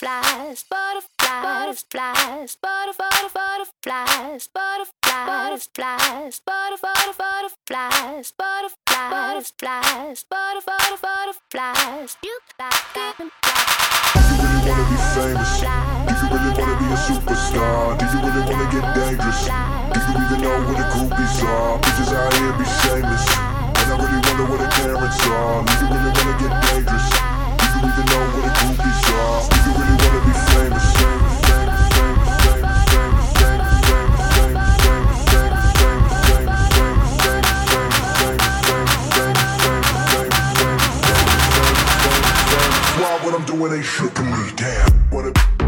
butterflies, butterflies, butterflies, butterflies, butterflies, butterflies, butterflies, butterflies, butterflies, butterflies, butterflies, butterflies. You like them Do you really wanna be famous? Do you really wanna be a superstar? Do you really wanna get dangerous? Do you even know where the groupies are? Bitches out here be shameless. And I really wonder where the parents are. Do you really wanna get dangerous? You even know where the groupies? Do you really wanna be famous? Famous, famous, famous, famous, famous, famous, famous, famous, famous, famous, famous, famous, famous, famous, famous, famous, famous, famous, what I'm doing ain't shit to me, damn. Wanna, wanna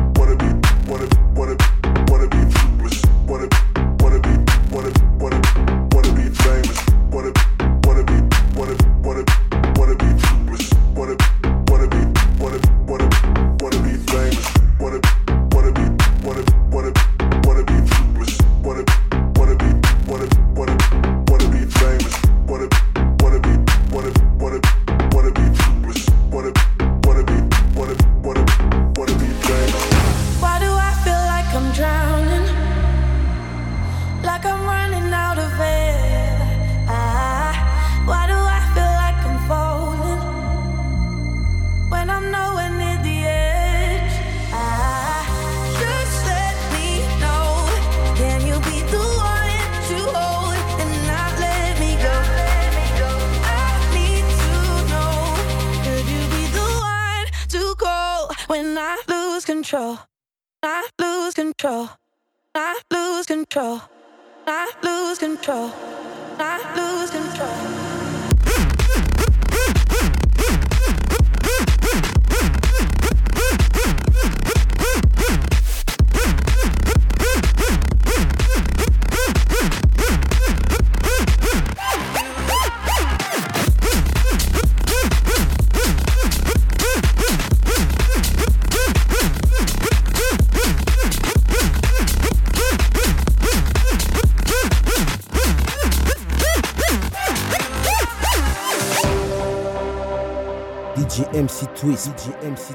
Twisp. DJ MC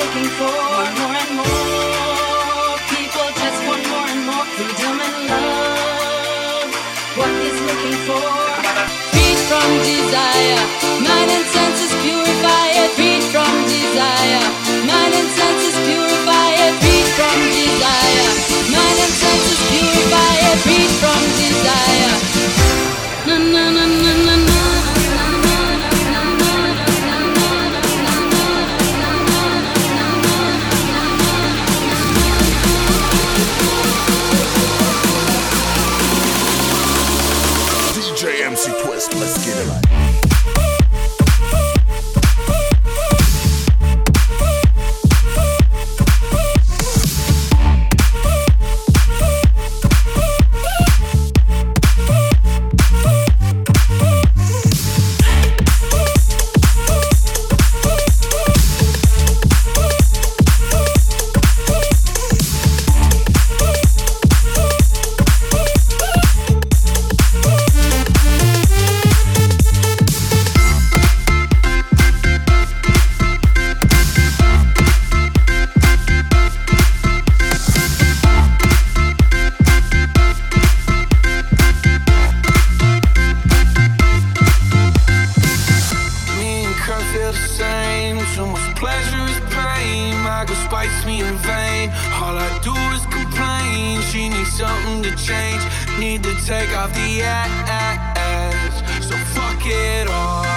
Looking for, more and more. People just want more and more. Freedom and love. What he's looking for. Freed from desire, mind and senses girl spites me in vain. All I do is complain. She needs something to change. Need to take off the ass. So fuck it all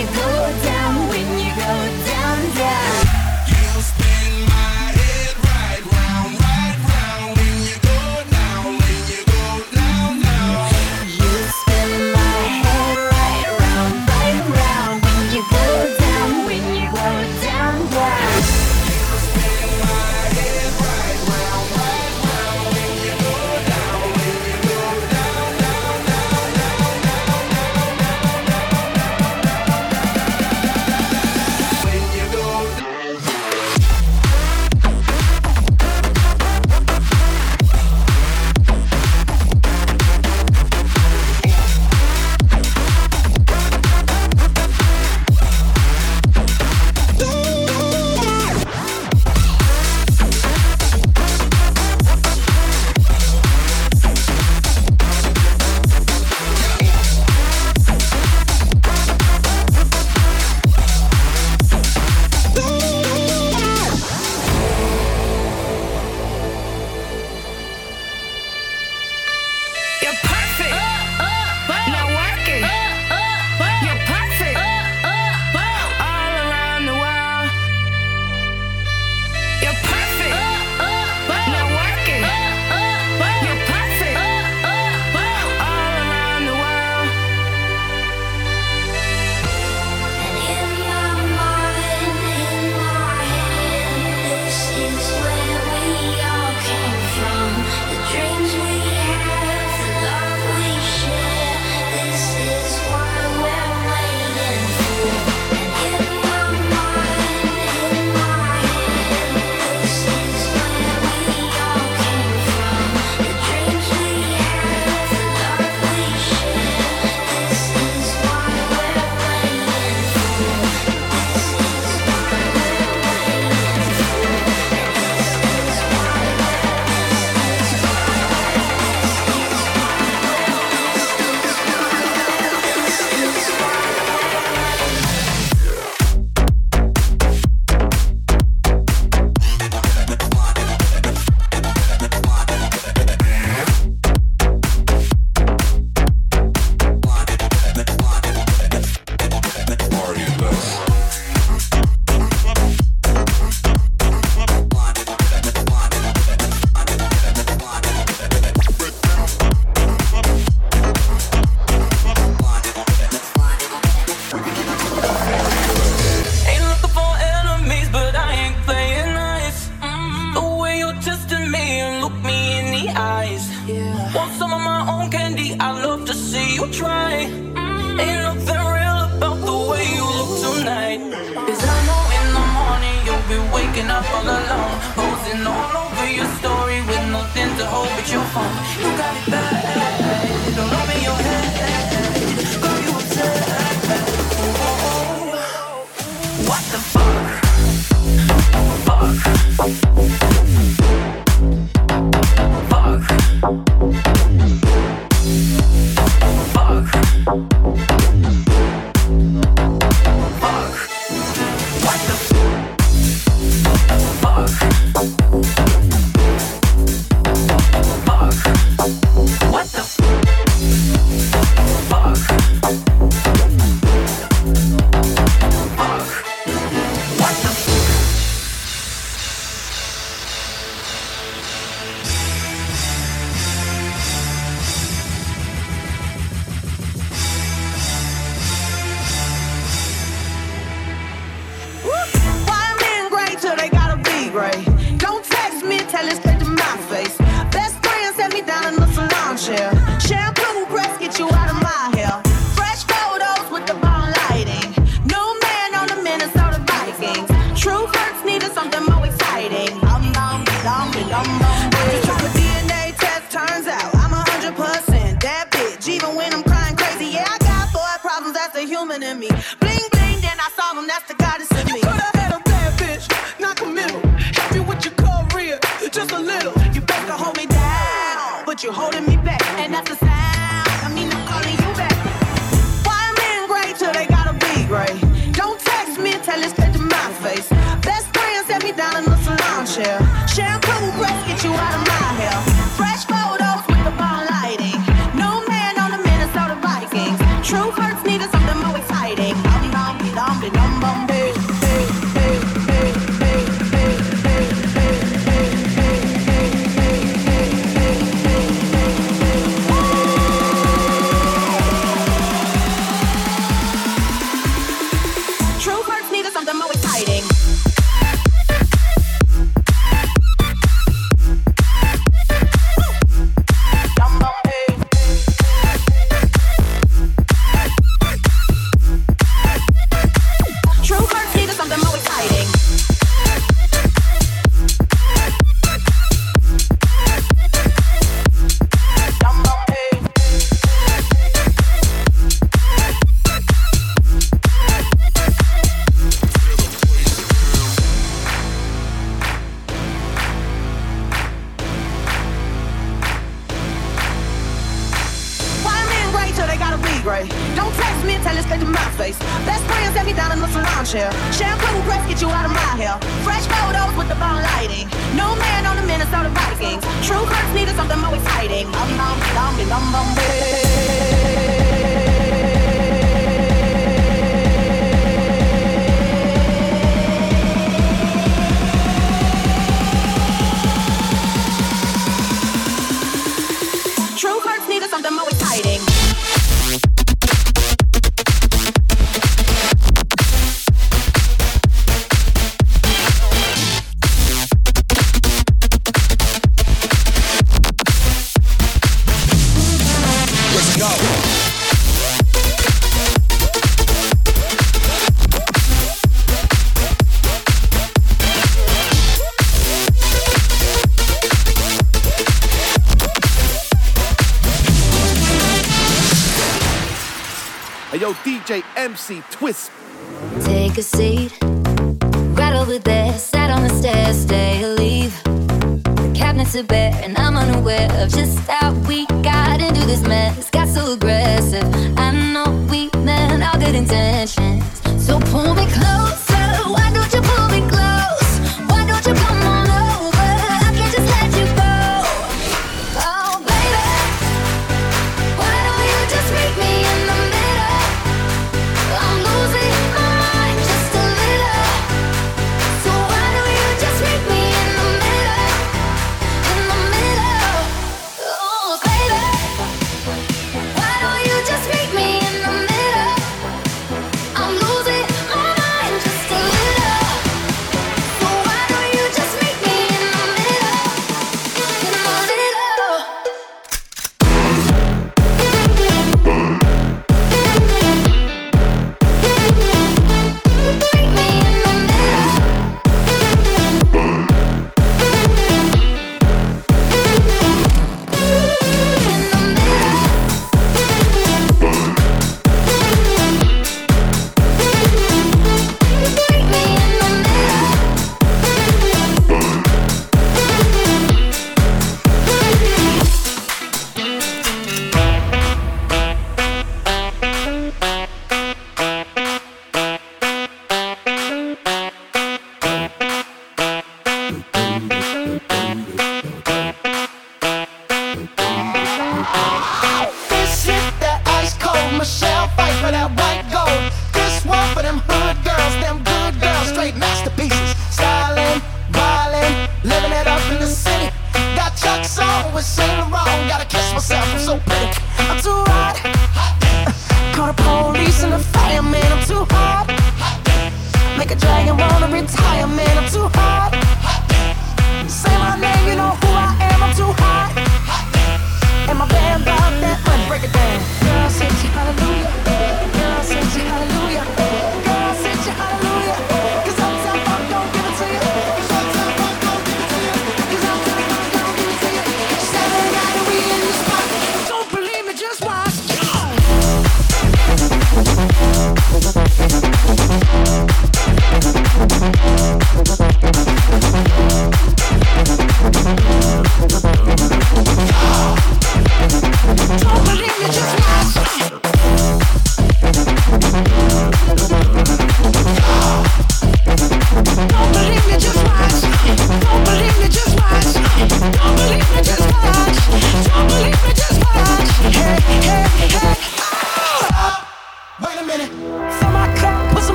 you go down, MC Twisp. Take a seat,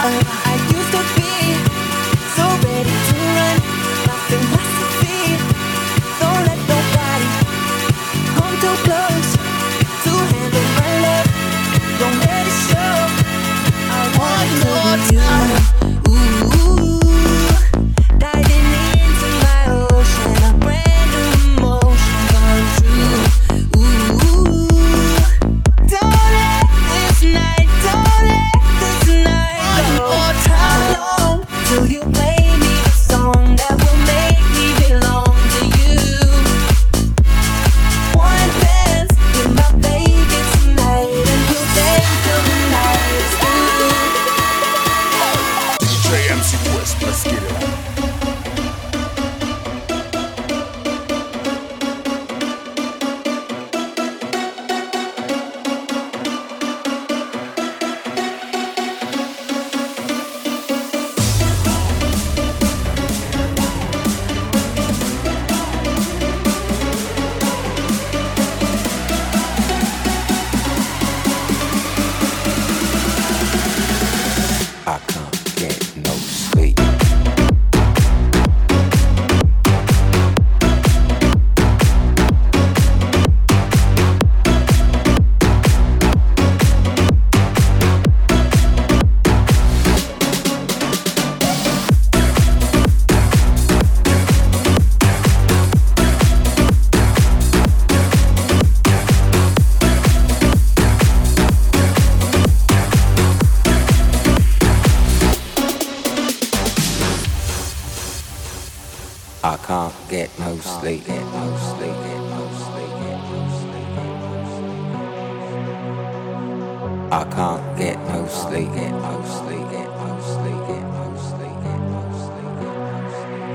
I I can't get no sleep. Get no sleep. Get no sleep. Get no sleep. Get no sleep.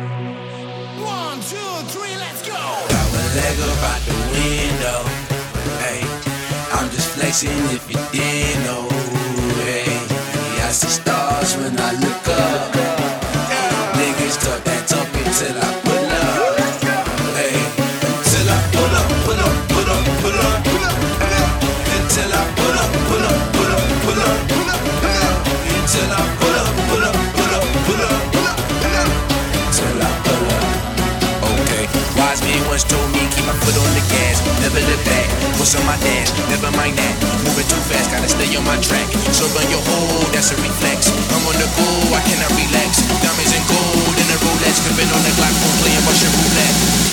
One, two, three, let's go. Got my leg up out the window. Hey, I'm just flexing if you didn't know. Hey, I see stars when I look up. Niggas talk that talk until I. Someone's told me keep my foot on the gas, never look back. What's on my dash? Never mind that. Moving too fast, gotta stay on my track. So run your hole, that's a reflex. I'm on the go, I cannot relax. Diamonds and gold in a Rolex, dipping on the Glock, playing Russian roulette.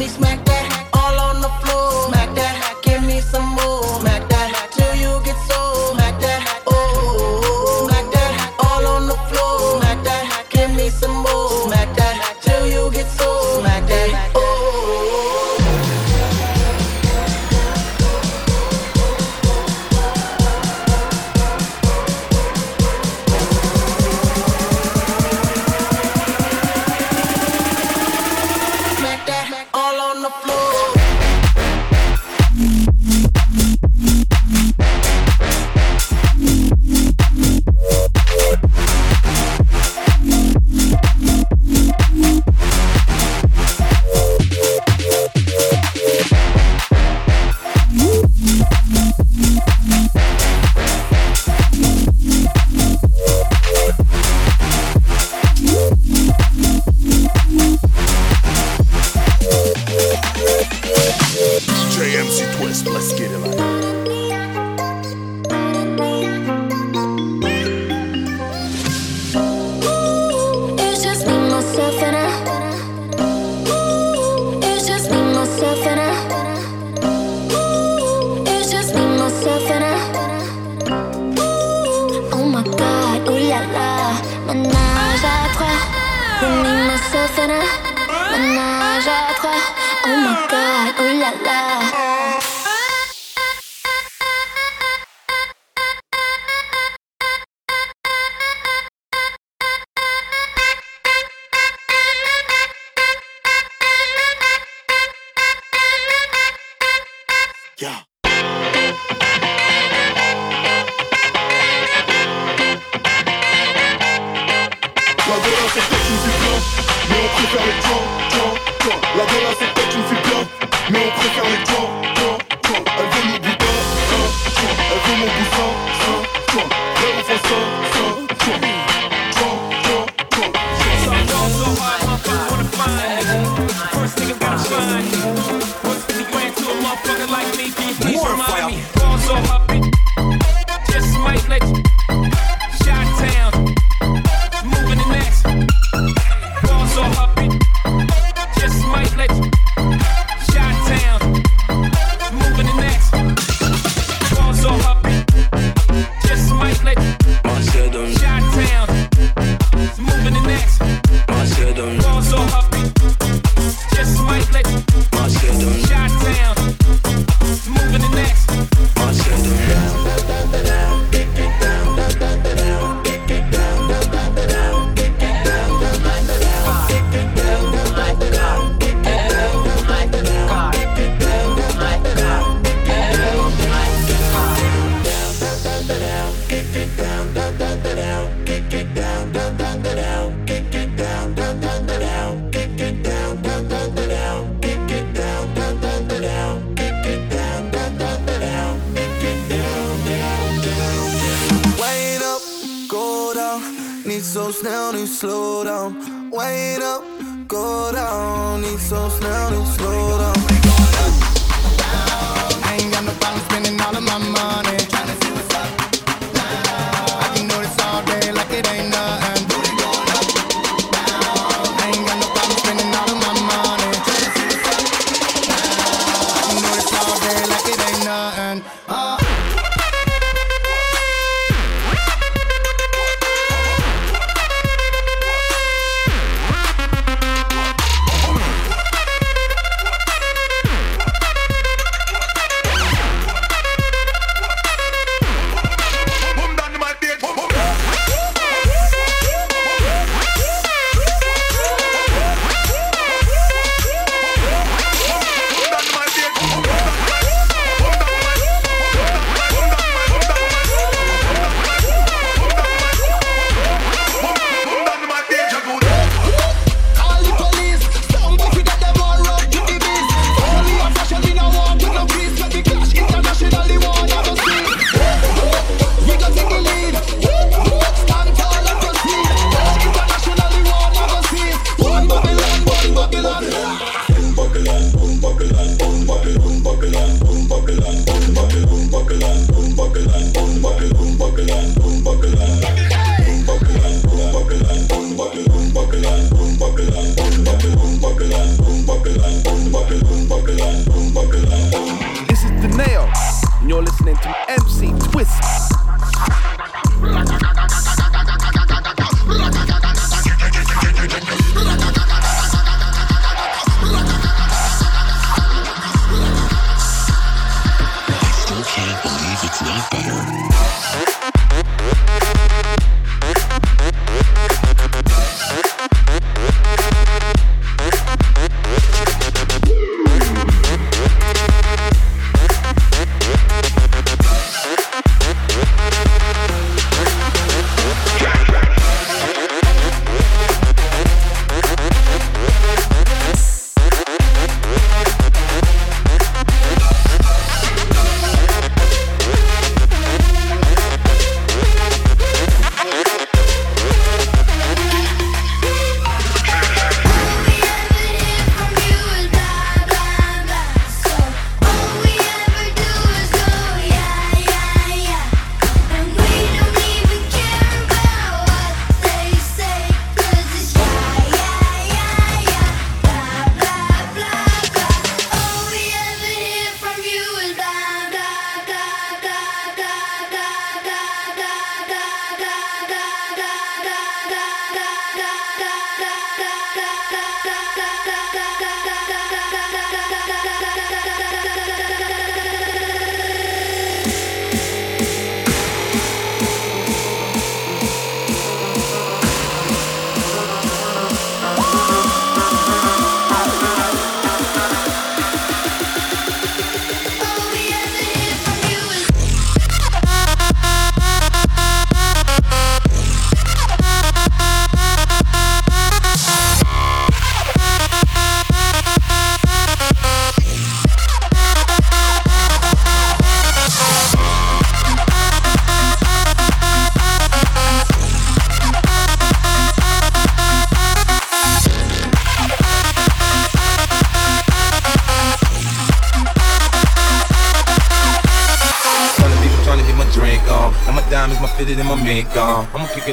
me smack so hot.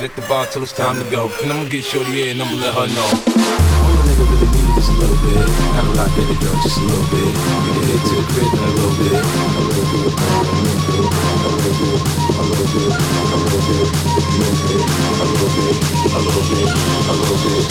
at the bar till it's time to go. And I'ma get shorty here and I'ma let her know. All a nigga really needed is a little bit. Not a lot, baby girl, just a little bit. You can head to a crib in a little bit. A little bit, a little bit, a little bit, a little bit, a little bit, a little bit, a little bit, a little bit, a little bit.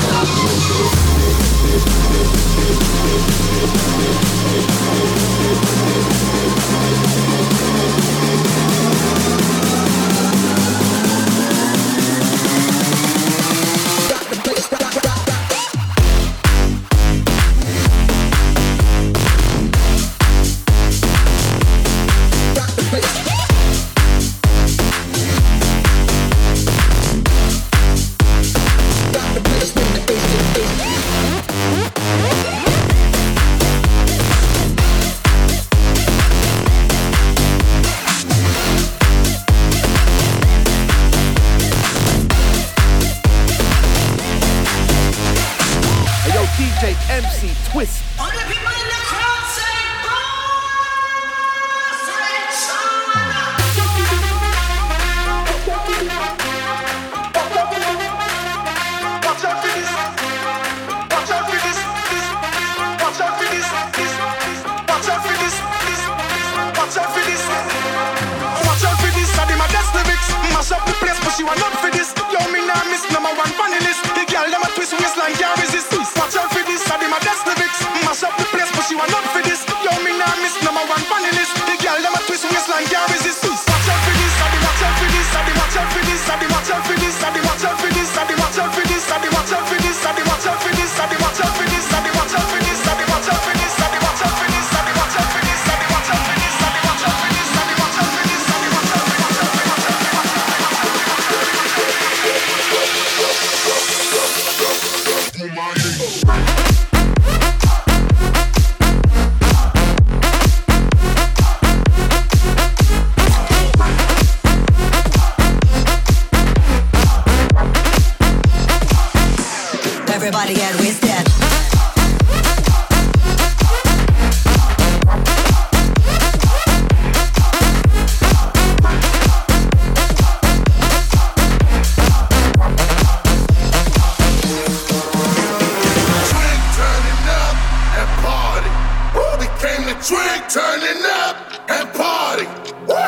drink, turning up, and party.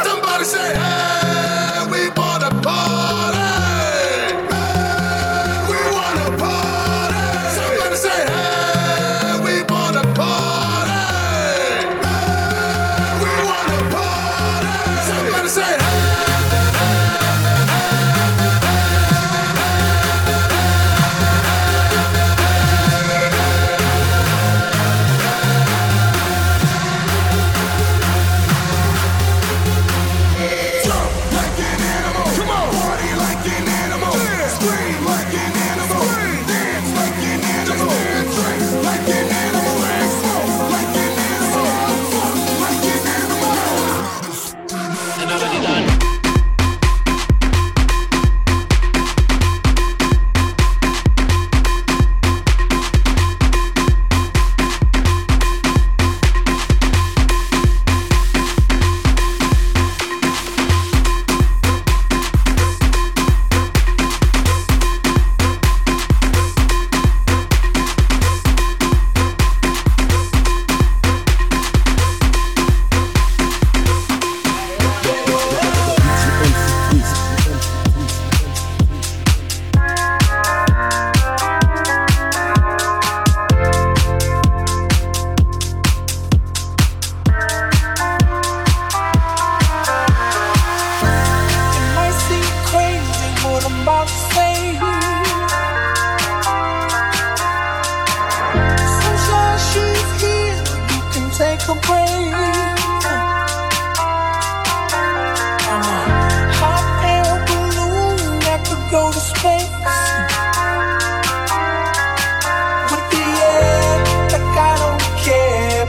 Somebody say, hey.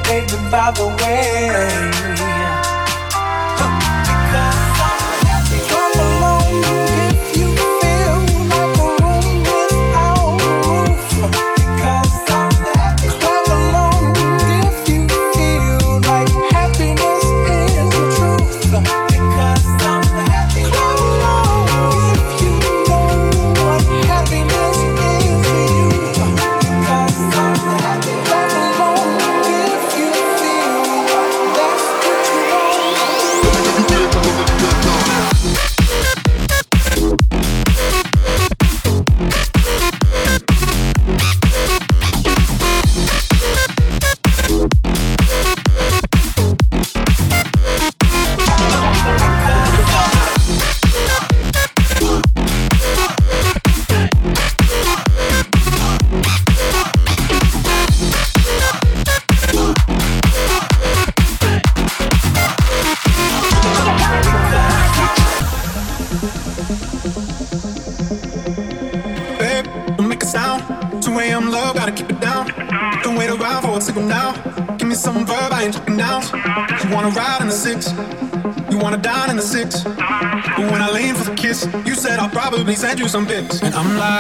baby by the way. me send you some pics. And I'm like.